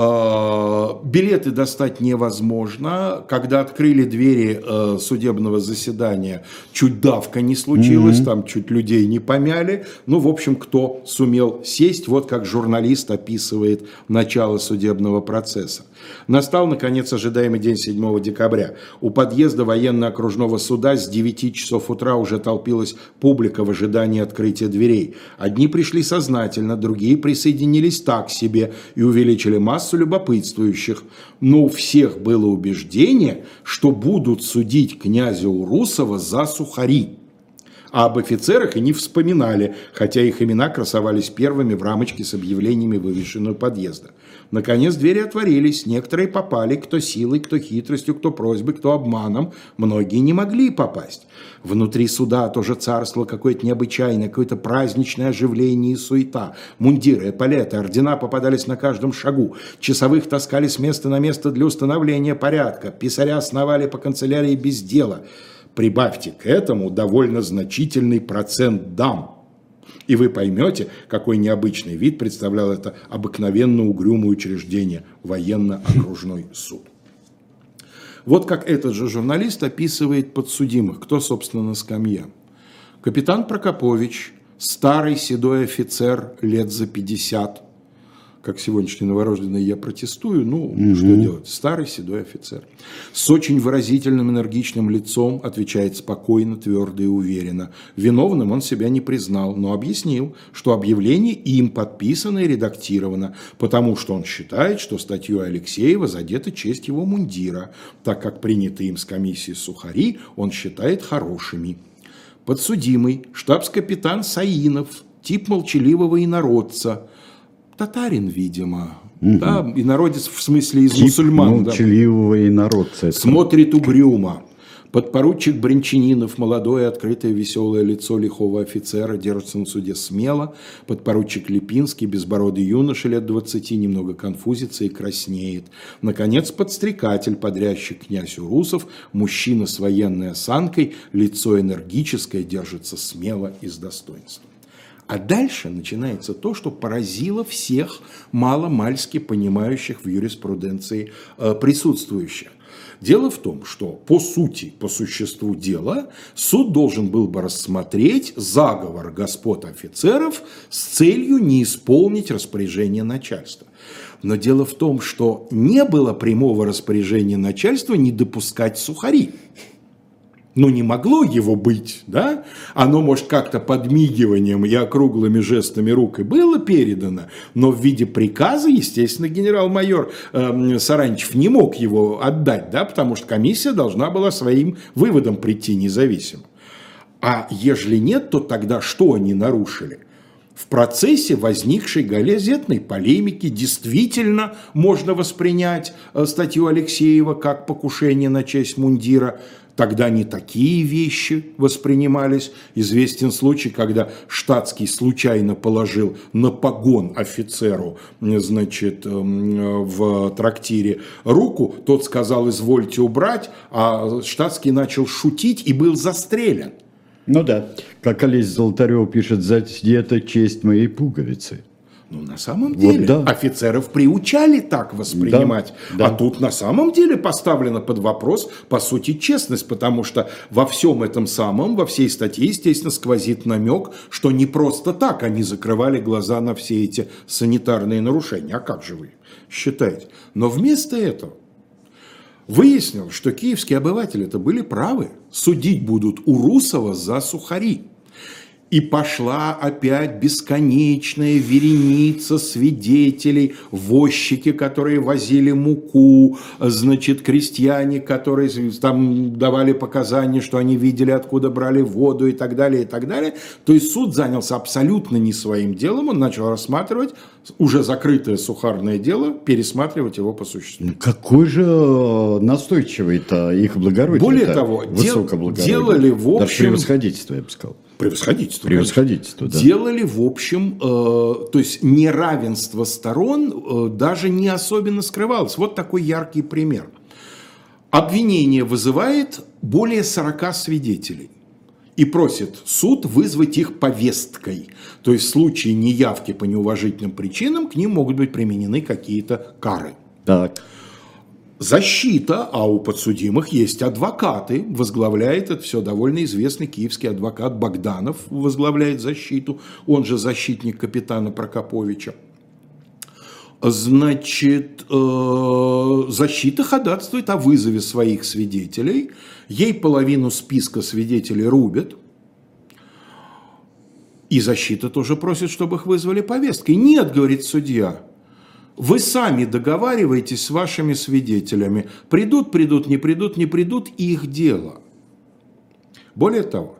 А, билеты достать невозможно. Когда открыли двери э, судебного заседания, чуть давка не случилась, mm-hmm. там чуть людей не помяли. Ну, в общем, кто сумел сесть, вот как журналист описывает начало судебного процесса. Настал, наконец, ожидаемый день 7 декабря. У подъезда военно-окружного суда с 9 часов утра уже толпилась публика в ожидании открытия дверей. Одни пришли сознательно, другие присоединились так себе и увеличили массу любопытствующих. Но у всех было убеждение, что будут судить князя Урусова за сухари а об офицерах и не вспоминали, хотя их имена красовались первыми в рамочке с объявлениями вывешенного подъезда. Наконец двери отворились, некоторые попали, кто силой, кто хитростью, кто просьбой, кто обманом, многие не могли попасть. Внутри суда тоже царствовало какое-то необычайное, какое-то праздничное оживление и суета. Мундиры, эполеты, ордена попадались на каждом шагу, часовых таскали с места на место для установления порядка, писаря сновали по канцелярии без дела. Прибавьте к этому довольно значительный процент дам – и вы поймете, какой необычный вид представлял это обыкновенно угрюмое учреждение – военно-окружной суд. Вот как этот же журналист описывает подсудимых, кто, собственно, на скамье. Капитан Прокопович, старый седой офицер лет за 50, как сегодняшний новорожденный, я протестую, ну, угу. что делать, старый седой офицер. С очень выразительным, энергичным лицом отвечает спокойно, твердо и уверенно. Виновным он себя не признал, но объяснил, что объявление им подписано и редактировано, потому что он считает, что статью Алексеева задета честь его мундира, так как принятые им с комиссии сухари он считает хорошими. Подсудимый, штабс-капитан Саинов, тип молчаливого инородца – татарин, видимо. Угу. Да, народец в смысле из Тип мусульман. Молчаливого да. инородца. Смотрит угрюмо. Подпоручик Бринчанинов, молодое, открытое, веселое лицо лихого офицера, держится на суде смело. Подпоручик Липинский, безбородый юноша лет двадцати, немного конфузится и краснеет. Наконец, подстрекатель, подрядчик князь Урусов, мужчина с военной осанкой, лицо энергическое, держится смело и с достоинством. А дальше начинается то, что поразило всех маломальски понимающих в юриспруденции э, присутствующих. Дело в том, что по сути, по существу дела, суд должен был бы рассмотреть заговор господ офицеров с целью не исполнить распоряжение начальства. Но дело в том, что не было прямого распоряжения начальства не допускать сухари. Ну, не могло его быть, да? Оно, может, как-то подмигиванием и округлыми жестами рук и было передано, но в виде приказа, естественно, генерал-майор э, Саранчев не мог его отдать, да, потому что комиссия должна была своим выводом прийти независимо. А ежели нет, то тогда что они нарушили? в процессе возникшей газетной полемики действительно можно воспринять э, статью Алексеева как покушение на честь мундира. Тогда не такие вещи воспринимались. Известен случай, когда штатский случайно положил на погон офицеру значит, эм, в трактире руку, тот сказал «извольте убрать», а штатский начал шутить и был застрелен. Ну да, как Олесь Золотарев пишет, за это честь моей пуговицы. Ну, на самом деле, вот, да. офицеров приучали так воспринимать. Да, да. А тут на самом деле поставлена под вопрос, по сути, честность, потому что во всем этом самом, во всей статье, естественно, сквозит намек, что не просто так они закрывали глаза на все эти санитарные нарушения. А как же вы считаете? Но вместо этого Выяснил, что киевские обыватели это были правы. Судить будут у Русова за сухари. И пошла опять бесконечная вереница свидетелей, возчики, которые возили муку, значит, крестьяне, которые там давали показания, что они видели, откуда брали воду и так далее, и так далее. То есть суд занялся абсолютно не своим делом, он начал рассматривать уже закрытое сухарное дело, пересматривать его по существу. Какой же э, настойчивый-то их благородие Более того, дел, делали в общем... Даже превосходительство, я бы сказал. Превосходительство. Превосходительство, да. Делали, в общем, э, то есть неравенство сторон э, даже не особенно скрывалось. Вот такой яркий пример. Обвинение вызывает более 40 свидетелей и просит суд вызвать их повесткой. То есть в случае неявки по неуважительным причинам к ним могут быть применены какие-то кары. Так защита, а у подсудимых есть адвокаты, возглавляет это все довольно известный киевский адвокат Богданов, возглавляет защиту, он же защитник капитана Прокоповича. Значит, э, защита ходатайствует о вызове своих свидетелей, ей половину списка свидетелей рубят, и защита тоже просит, чтобы их вызвали повесткой. Нет, говорит судья, вы сами договариваетесь с вашими свидетелями. Придут, придут, не придут, не придут, их дело. Более того,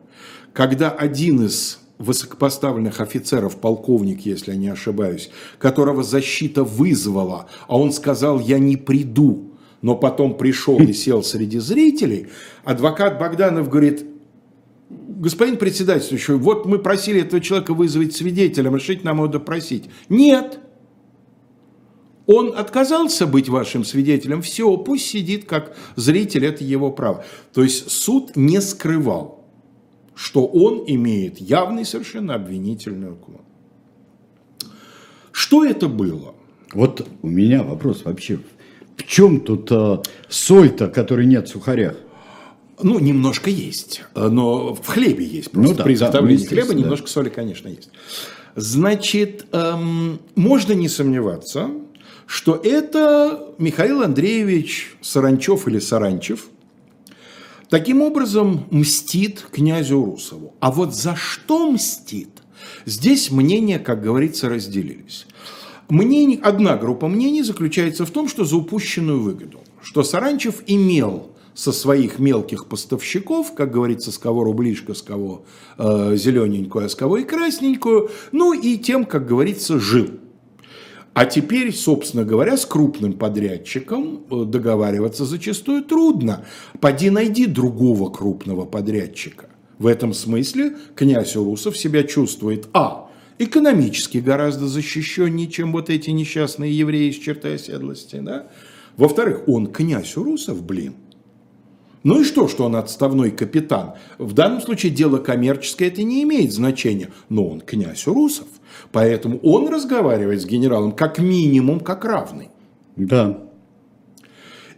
когда один из высокопоставленных офицеров, полковник, если я не ошибаюсь, которого защита вызвала, а он сказал, я не приду, но потом пришел и сел среди зрителей, адвокат Богданов говорит, господин председательствующий, вот мы просили этого человека вызвать свидетелем, решить нам его допросить. Нет, он отказался быть вашим свидетелем, все, пусть сидит как зритель, это его право. То есть суд не скрывал, что он имеет явный совершенно обвинительный уклон. Что это было? Вот у меня вопрос вообще. В чем тут а, соль-то, которой нет в сухарях? Ну, немножко есть, но в хлебе есть. Просто ну, да, при изготовлении да, хлеба да. немножко соли, конечно, есть. Значит, эм, можно не сомневаться, что это Михаил Андреевич Саранчев или Саранчев таким образом мстит князю Русову. А вот за что мстит? Здесь мнения, как говорится, разделились. Мнение, одна группа мнений заключается в том, что за упущенную выгоду, что Саранчев имел со своих мелких поставщиков, как говорится, с кого рублишка, с кого э, зелененькую, а с кого и красненькую, ну и тем, как говорится, жил. А теперь, собственно говоря, с крупным подрядчиком э, договариваться зачастую трудно. Поди найди другого крупного подрядчика. В этом смысле князь Урусов себя чувствует, а, экономически гораздо защищеннее, чем вот эти несчастные евреи с чертой оседлости, да? Во-вторых, он князь Урусов, блин. Ну и что, что он отставной капитан? В данном случае дело коммерческое это не имеет значения, но он князь Урусов. Поэтому он разговаривает с генералом как минимум как равный. Да.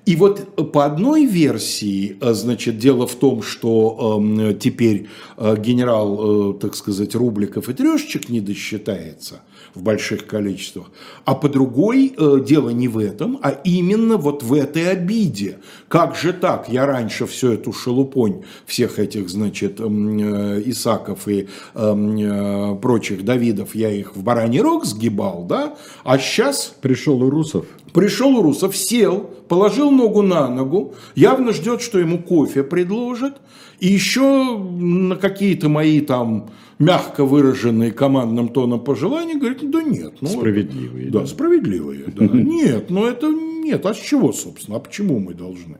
И вот по одной версии, э, значит, дело в том, что э, теперь э, генерал, э, так сказать, Рубликов и Трешечек не досчитается – в больших количествах. А по другой э, дело не в этом, а именно вот в этой обиде. Как же так? Я раньше всю эту шелупонь всех этих, значит, э, Исаков и эм, э, прочих Давидов, я их в бараний рог сгибал, да? А сейчас... Пришел Урусов. Пришел Урусов, сел, положил ногу на ногу, явно ждет, что ему кофе предложат, И еще на какие-то мои там мягко выраженные командным тоном пожелания говорит, да нет. Ну, Справедливые. Да, справедливые. Да. Нет, ну это нет. А с чего, собственно? А почему мы должны?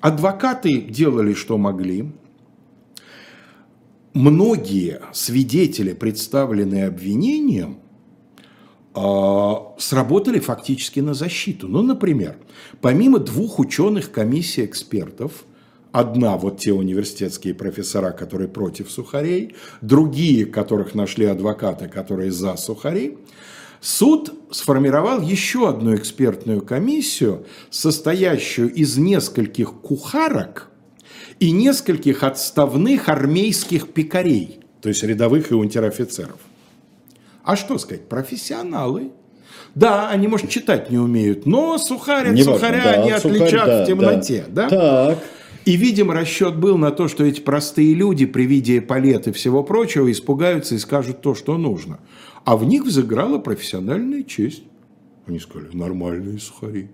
Адвокаты делали, что могли. Многие свидетели, представленные обвинением, а, сработали фактически на защиту. Ну, например, помимо двух ученых комиссий экспертов, одна вот те университетские профессора, которые против сухарей, другие, которых нашли адвокаты, которые за сухарей, суд сформировал еще одну экспертную комиссию, состоящую из нескольких кухарок и нескольких отставных армейских пикарей, то есть рядовых и унтер-офицеров. А что сказать, профессионалы. Да, они, может, читать не умеют, но сухарь от Не важно, сухаря да, не от сухарь, отличат да, в темноте. да. Да? Так. И, видимо, расчет был на то, что эти простые люди при виде палет и всего прочего испугаются и скажут то, что нужно. А в них взыграла профессиональная честь. Они сказали, нормальные сухари.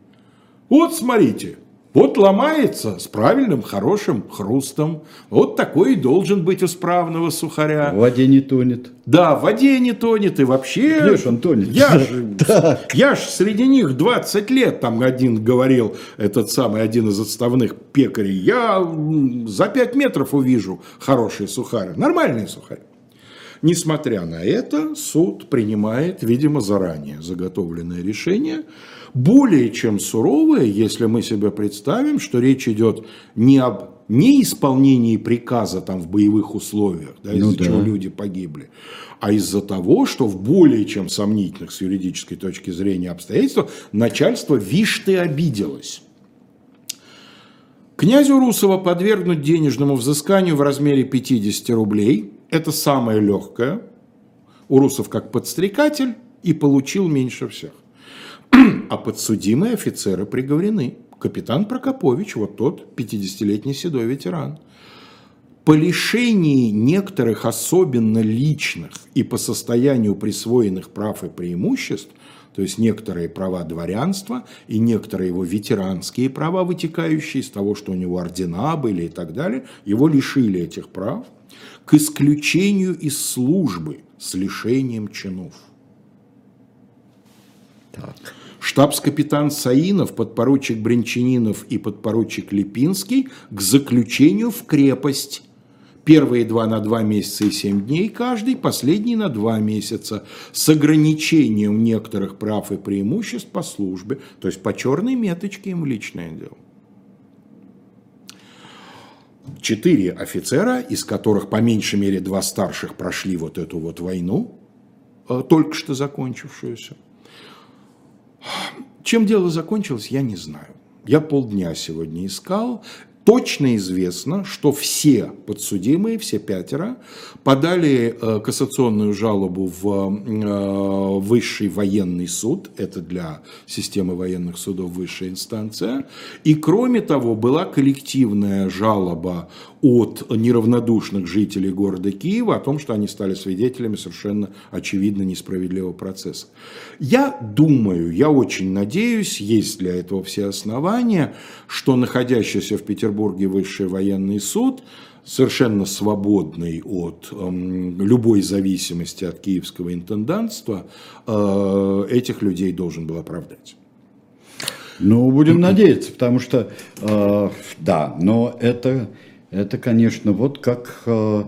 Вот смотрите, вот ломается с правильным, хорошим хрустом. Вот такой и должен быть у справного сухаря. В воде не тонет. Да, в воде не тонет и вообще... Где ж он тонет? Я же, я ж среди них 20 лет, там один говорил, этот самый, один из отставных пекарей, я за 5 метров увижу хороший сухарь, нормальный сухарь. Несмотря на это, суд принимает, видимо, заранее заготовленное решение, более чем суровое, если мы себе представим, что речь идет не об неисполнении приказа там в боевых условиях, да, из-за Ну да. чего люди погибли, а из-за того, что в более чем сомнительных с юридической точки зрения обстоятельствах начальство вишты обиделось. Князю Русова подвергнуть денежному взысканию в размере 50 рублей. Это самое легкое. Урусов как подстрекатель и получил меньше всех. А подсудимые офицеры приговорены. Капитан Прокопович, вот тот 50-летний седой ветеран. По лишении некоторых особенно личных и по состоянию присвоенных прав и преимуществ, то есть некоторые права дворянства и некоторые его ветеранские права, вытекающие из того, что у него ордена были и так далее, его лишили этих прав к исключению из службы с лишением чинов. Штабс-капитан Саинов, подпоручик Бринчанинов и подпоручик Липинский к заключению в крепость. Первые два на два месяца и семь дней каждый, последний на два месяца, с ограничением некоторых прав и преимуществ по службе, то есть по черной меточке им личное дело. Четыре офицера, из которых по меньшей мере два старших прошли вот эту вот войну, э, только что закончившуюся. Чем дело закончилось, я не знаю. Я полдня сегодня искал. Точно известно, что все подсудимые, все пятеро, подали э, кассационную жалобу в э, высший военный суд, это для системы военных судов высшая инстанция, и кроме того была коллективная жалоба от неравнодушных жителей города Киева о том, что они стали свидетелями совершенно очевидно несправедливого процесса. Я думаю, я очень надеюсь, есть для этого все основания, что находящийся в Петербурге высший военный суд совершенно свободный от эм, любой зависимости от киевского интендантства, э, этих людей должен был оправдать. Ну, будем надеяться, потому что, э, да, но это, это, конечно, вот как... э,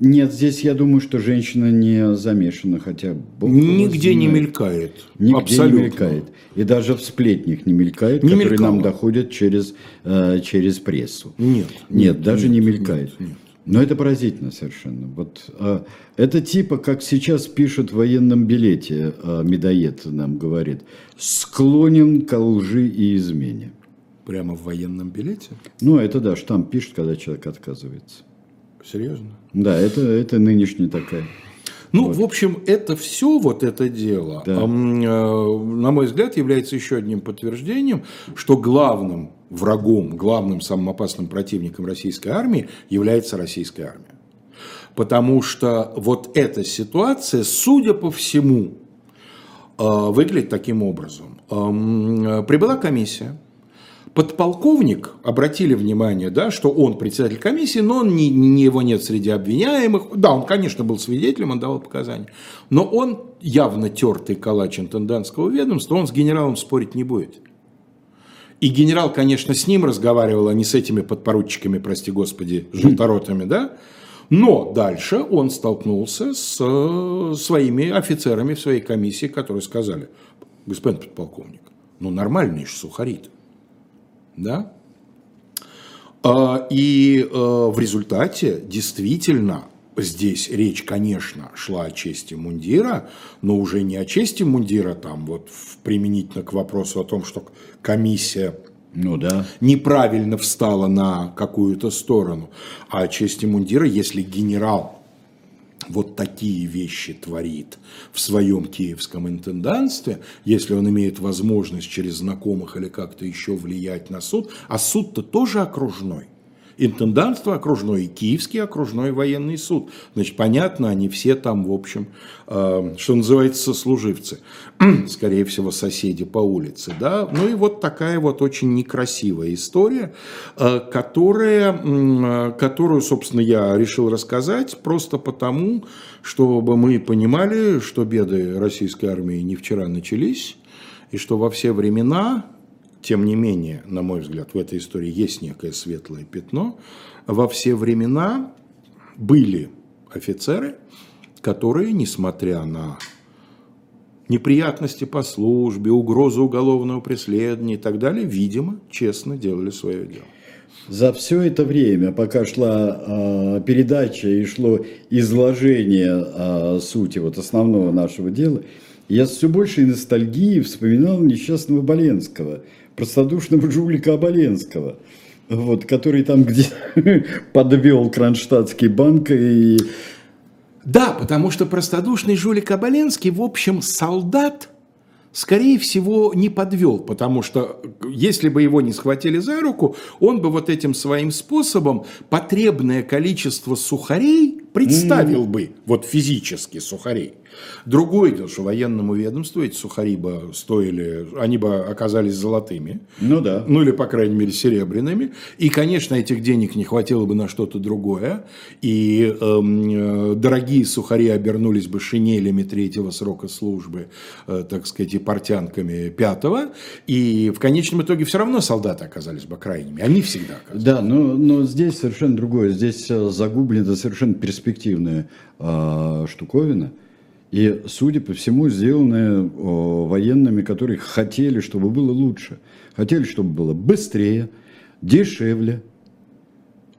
нет, здесь я думаю, что женщина не замешана, хотя... Бог Нигде не мелькает. Нигде Абсолютно. не мелькает. И даже в сплетнях не мелькает, Не которые мелькало. нам доходят через, э, через прессу. Нет. Нет, даже не мелькает. нет, нет. Но это поразительно совершенно. Вот, э, это типа, как сейчас пишут в военном билете, э, медоед нам говорит, склонен к лжи и измене. Прямо в военном билете? Ну, это да, штамп пишет, когда человек отказывается. Серьезно? Да, это, это нынешняя такая. Ну, в общем, это все, вот это дело, Да. э, на мой взгляд, является еще одним подтверждением, что главным врагом, главным самым опасным противником российской армии является российская армия. Потому что вот эта ситуация, судя по всему, э, выглядит таким образом. Э, Прибыла комиссия, Подполковник, обратили внимание, да, что он председатель комиссии, но он не, не его нет среди обвиняемых. Да, он, конечно, был свидетелем, он давал показания. Но он явно тертый калач интендантского ведомства, он с генералом спорить не будет. И генерал, конечно, с ним разговаривал, а не с этими подпоручиками, прости господи, желторотами, да? Но дальше он столкнулся с э, своими офицерами в своей комиссии, которые сказали, господин подполковник, ну нормальный же сухарит. Да? А, и э, в результате действительно здесь речь, конечно, шла о чести мундира, но уже не о чести мундира, там вот применительно к вопросу о том, что комиссия Ну да. неправильно встала на какую-то сторону, а о чести мундира, если генерал вот такие вещи творит в своем киевском интендантстве, если он имеет возможность через знакомых или как-то еще влиять на суд, а суд-то тоже окружной. Интендантство окружное и Киевский окружной военный суд. Значит, понятно, они все там, в общем, э, что называется, сослуживцы. Скорее всего, соседи по улице. Да? Ну и вот такая вот очень некрасивая история, э, которая, э, которую, собственно, я решил рассказать просто потому, чтобы мы понимали, что беды российской армии не вчера начались, и что во все времена тем не менее, на мой взгляд, в этой истории есть некое светлое пятно. Во все времена были офицеры, которые, несмотря на неприятности по службе, угрозу уголовного преследования и так далее, видимо, честно делали свое дело. За все это время, пока шла э, передача и шло изложение э, сути вот основного нашего дела, я с все большей ностальгией вспоминал несчастного Боленского, простодушного жулика Оболенского, вот, который там где подвел Кронштадтский банк и... Да, потому что простодушный жулик Оболенский, в общем, солдат, скорее всего, не подвел, потому что если бы его не схватили за руку, он бы вот этим своим способом потребное количество сухарей представил mm. бы, вот физически сухарей. Другое дело, что военному ведомству эти сухари бы стоили, они бы оказались золотыми. Ну да. Ну или, по крайней мере, серебряными. И, конечно, этих денег не хватило бы на что-то другое. И эм, э, дорогие сухари обернулись бы шинелями третьего срока службы, э, так сказать, и портянками пятого. И в конечном итоге все равно солдаты оказались бы крайними. Они всегда оказались. Да, но, но здесь совершенно другое. Здесь э, загублена совершенно перспективная э, штуковина – и, судя по всему, сделанное военными, которые хотели, чтобы было лучше. Хотели, чтобы было быстрее, дешевле.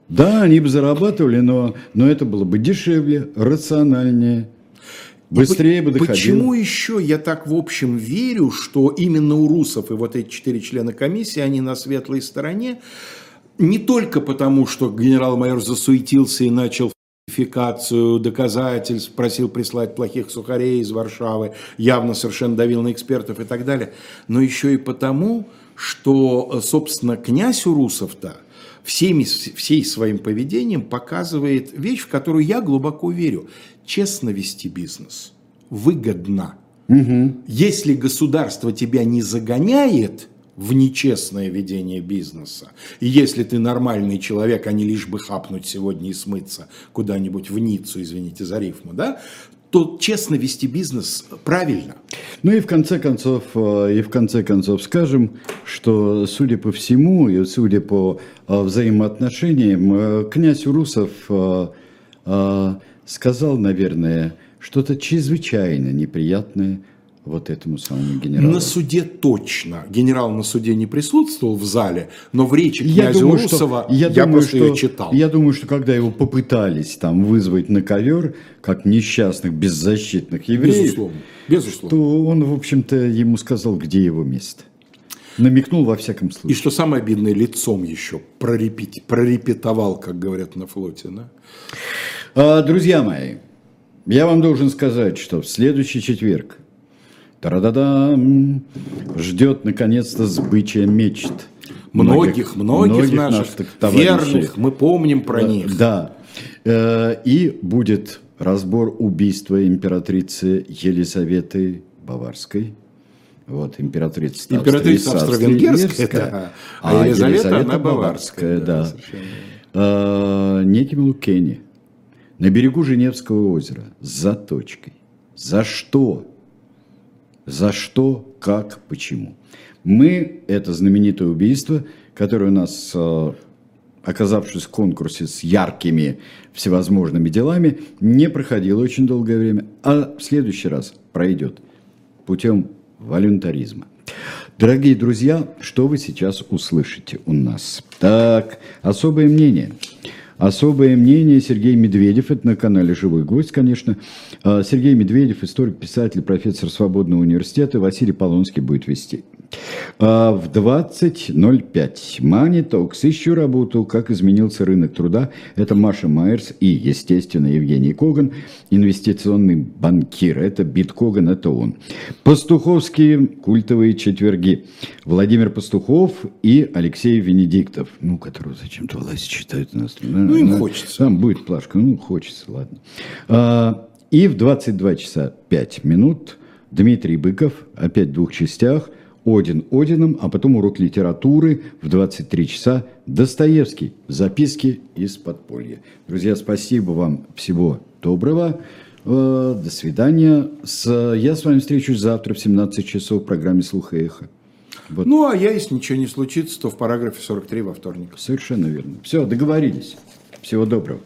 Да, они бы зарабатывали, но, но это было бы дешевле, рациональнее, быстрее бы доходило. Почему еще я так в общем верю, что именно у русов и вот эти четыре члена комиссии, они на светлой стороне, не только потому, что генерал-майор засуетился и начал фальсификацию доказательств, просил прислать плохих сухарей из Варшавы, явно совершенно давил на экспертов и так далее, но еще и потому, что, собственно, князь Урусов-то всеми, всей своим поведением показывает вещь, в которую я глубоко верю. Честно вести бизнес выгодно. Угу. Если государство тебя не загоняет – в нечестное ведение бизнеса. И если ты нормальный человек, а не лишь бы хапнуть сегодня и смыться куда-нибудь в Ниццу, извините за рифму, да, то честно вести бизнес правильно. Ну и в конце концов, э, и в конце концов скажем, что судя по всему и судя по э, взаимоотношениям, э, князь Урусов сказал, наверное, что-то чрезвычайно неприятное вот этому самому генералу? На суде точно. Генерал на суде не присутствовал в зале, но в речи князя я думаю, Урусова что, я, я думаю, просто что, ее читал. Я думаю, что когда его попытались там вызвать на ковер, как несчастных, беззащитных евреев, безусловно, безусловно. то он, в общем-то, ему сказал, где его место. Намекнул во всяком случае. И что самое обидное, лицом еще прорепеть, прорепетовал, как говорят на флоте. Да? А, друзья мои, я вам должен сказать, что в следующий четверг Та-да-да! Ждет наконец-то сбычия мечт. Многих, многих, многих наших, наших верных, мы помним про них. Да. Э, и будет разбор убийства императрицы Елизаветы Баварской. Вот, императрица, императрица Австро-Венгерская, да. а, а Елизавета, Елизавета она Баварская. да. да. Неким Лукени на берегу Женевского озера с заточкой. За что? За что, как, почему? Мы, это знаменитое убийство, которое у нас, э, оказавшись в конкурсе с яркими всевозможными делами, не проходило очень долгое время, а в следующий раз пройдет путем волюнтаризма. Дорогие друзья, что вы сейчас услышите у нас? Так, особое мнение – Особое мнение Сергей Медведев, это на канале «Живой гвоздь», конечно. А, Сергей Медведев, историк, писатель, профессор Свободного университета, Василий Полонский будет вести. А, в 20.05 Money Talks ищу работу, как изменился рынок труда. Это Маша Майерс и, естественно, Евгений Коган, инвестиционный банкир. Это Бит Коган, это он. Пастуховские культовые четверги. Владимир Пастухов и Алексей Венедиктов, ну, которого зачем-то власть считают у нас. Ну, им хочется. Там будет плашка, ну, хочется, ладно. А, и в 22 часа 5 минут Дмитрий Быков, опять в двух частях, Один Одином, а потом урок литературы в 23 часа Достоевский. Записки из подполья. Друзья, спасибо вам. Всего доброго. Э, до свидания. Я с вами встречусь завтра в 17 часов в программе «Слух и эхо». Вот. Ну, а я, если ничего не случится, то в параграфе 43 во вторник. Совершенно верно. Все, договорились. Всего доброго.